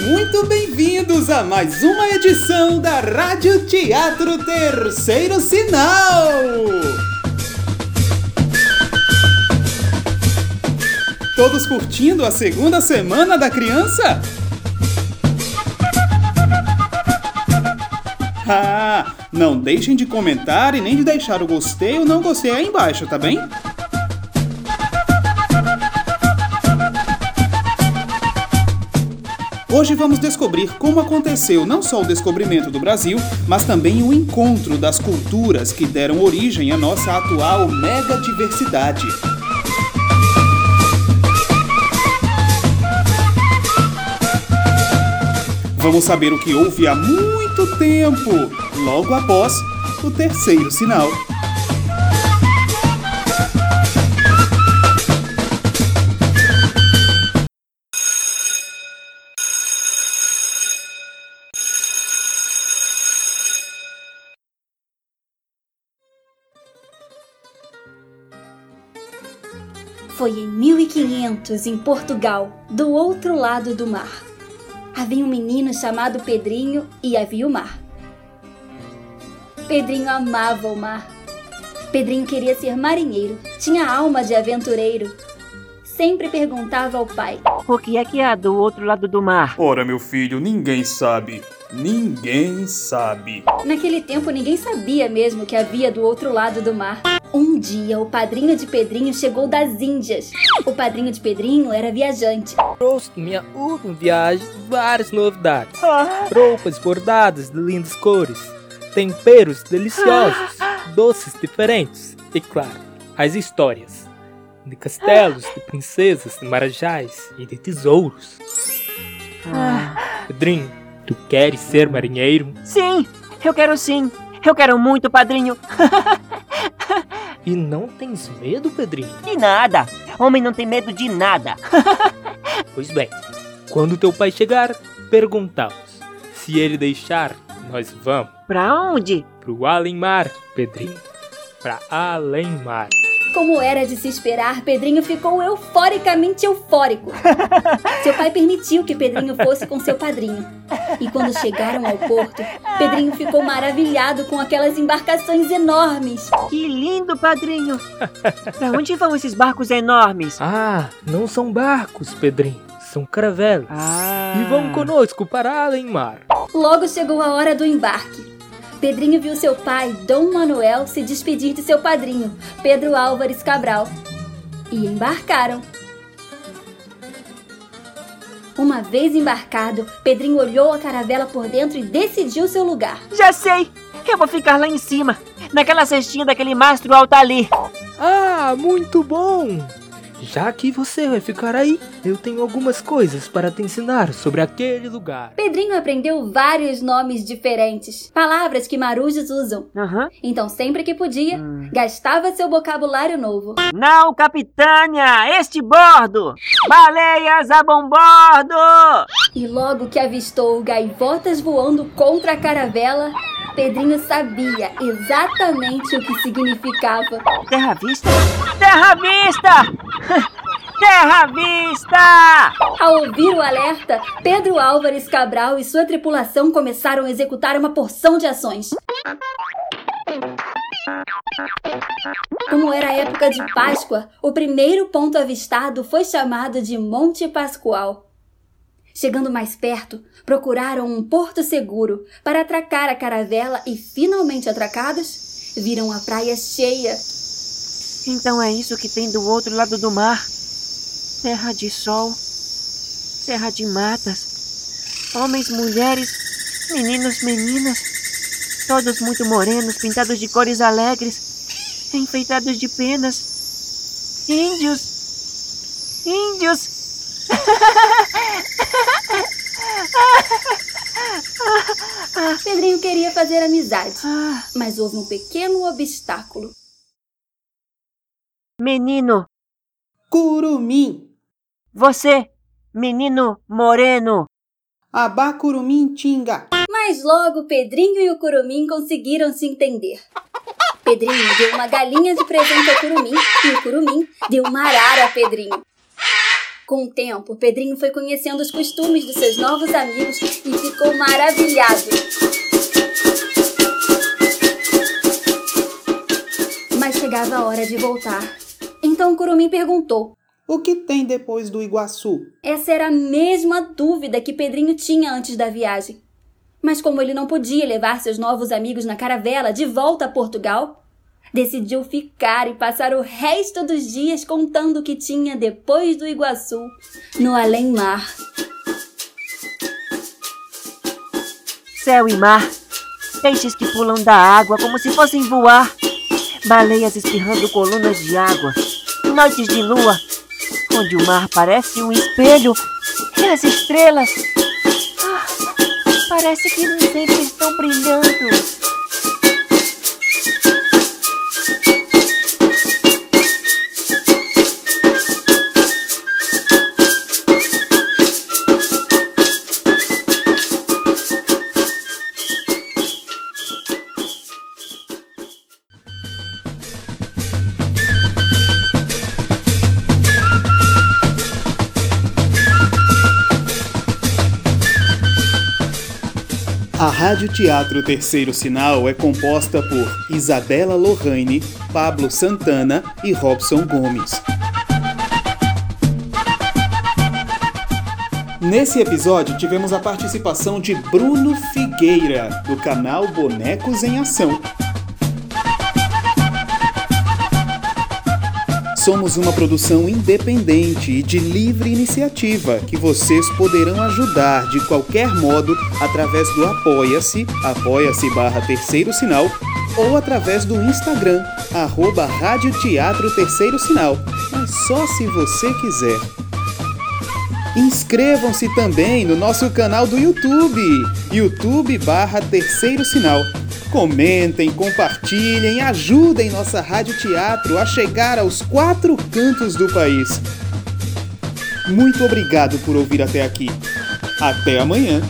muito bem-vindos a mais uma edição da Rádio Teatro Terceiro Sinal! Todos curtindo a segunda semana da criança? Ah, não deixem de comentar e nem de deixar o gostei ou não gostei aí embaixo, tá bem? Hoje vamos descobrir como aconteceu não só o descobrimento do Brasil, mas também o encontro das culturas que deram origem à nossa atual mega diversidade. Vamos saber o que houve há muito tempo, logo após o terceiro sinal. Foi em 1500, em Portugal, do outro lado do mar. Havia um menino chamado Pedrinho e havia o mar. Pedrinho amava o mar. Pedrinho queria ser marinheiro, tinha alma de aventureiro. Sempre perguntava ao pai: O que é que há do outro lado do mar? Ora, meu filho, ninguém sabe. Ninguém sabe. Naquele tempo ninguém sabia mesmo o que havia do outro lado do mar. Um dia, o padrinho de Pedrinho chegou das Índias. O padrinho de Pedrinho era viajante. Trouxe minha última viagem várias novidades. Roupas bordadas de lindas cores, temperos deliciosos, doces diferentes e, claro, as histórias de castelos, de princesas, de marajás e de tesouros. Pedrinho, tu queres ser marinheiro? Sim, eu quero sim. Eu quero muito, padrinho. E não tens medo, Pedrinho? De nada. Homem não tem medo de nada. Pois bem, quando teu pai chegar, perguntamos. Se ele deixar, nós vamos Pra onde? pro além-mar, Pedrinho. Pra além-mar. Como era de se esperar, Pedrinho ficou euforicamente eufórico. Seu pai permitiu que Pedrinho fosse com seu padrinho. E quando chegaram ao porto, Pedrinho ficou maravilhado com aquelas embarcações enormes. Que lindo, padrinho. pra onde vão esses barcos enormes? Ah, não são barcos, Pedrinho. São caravelas. Ah. E vão conosco para além-mar. Logo chegou a hora do embarque. Pedrinho viu seu pai, Dom Manuel, se despedir de seu padrinho, Pedro Álvares Cabral. E embarcaram. Uma vez embarcado, Pedrinho olhou a caravela por dentro e decidiu seu lugar. Já sei. Eu vou ficar lá em cima, naquela cestinha daquele mastro alto ali. Ah, muito bom! Já que você vai ficar aí, eu tenho algumas coisas para te ensinar sobre aquele lugar. Pedrinho aprendeu vários nomes diferentes, palavras que marujos usam. Aham. Então, sempre que podia, gastava seu vocabulário novo. Não, capitânia! Este bordo! Baleias a bombordo! E logo que avistou gaivotas voando contra a caravela, Pedrinho sabia exatamente o que significava. Terra vista? Terra vista! Terra vista! Ao ouvir o alerta, Pedro Álvares Cabral e sua tripulação começaram a executar uma porção de ações. Como era época de Páscoa, o primeiro ponto avistado foi chamado de Monte Pascoal. Chegando mais perto, procuraram um porto seguro para atracar a caravela e, finalmente atracados, viram a praia cheia. Então é isso que tem do outro lado do mar. Terra de sol, terra de matas, homens, mulheres, meninos, meninas, todos muito morenos, pintados de cores alegres, enfeitados de penas. Índios! Índios! Pedrinho queria fazer amizade, Ah, mas houve um pequeno obstáculo. Menino, Curumim, você, menino moreno, abacurumim tinga. Mas logo Pedrinho e o Curumim conseguiram se entender. Pedrinho deu uma galinha de presente ao Curumim e o Curumim deu uma arara a Pedrinho. Com o tempo, Pedrinho foi conhecendo os costumes dos seus novos amigos e ficou maravilhado. Mas chegava a hora de voltar. Então o Curumim perguntou: O que tem depois do Iguaçu? Essa era a mesma dúvida que Pedrinho tinha antes da viagem. Mas como ele não podia levar seus novos amigos na caravela de volta a Portugal, decidiu ficar e passar o resto dos dias contando o que tinha depois do Iguaçu, no além-mar. Céu e mar, peixes que pulam da água como se fossem voar, baleias espirrando colunas de água, noites de lua, onde o mar parece um espelho e as estrelas. Ah, parece que sempre estão brilhando. A Rádio Teatro Terceiro Sinal é composta por Isabela Lohane, Pablo Santana e Robson Gomes. Nesse episódio tivemos a participação de Bruno Figueira, do canal Bonecos em Ação. Somos uma produção independente e de livre iniciativa que vocês poderão ajudar de qualquer modo através do Apoia-se, apoia-se barra terceiro sinal, ou através do Instagram, arroba Rádio Teatro Terceiro Sinal, mas só se você quiser. Inscrevam-se também no nosso canal do YouTube, YouTube barra Terceiro Sinal. Comentem, compartilhem, ajudem nossa Rádio Teatro a chegar aos quatro cantos do país. Muito obrigado por ouvir até aqui. Até amanhã!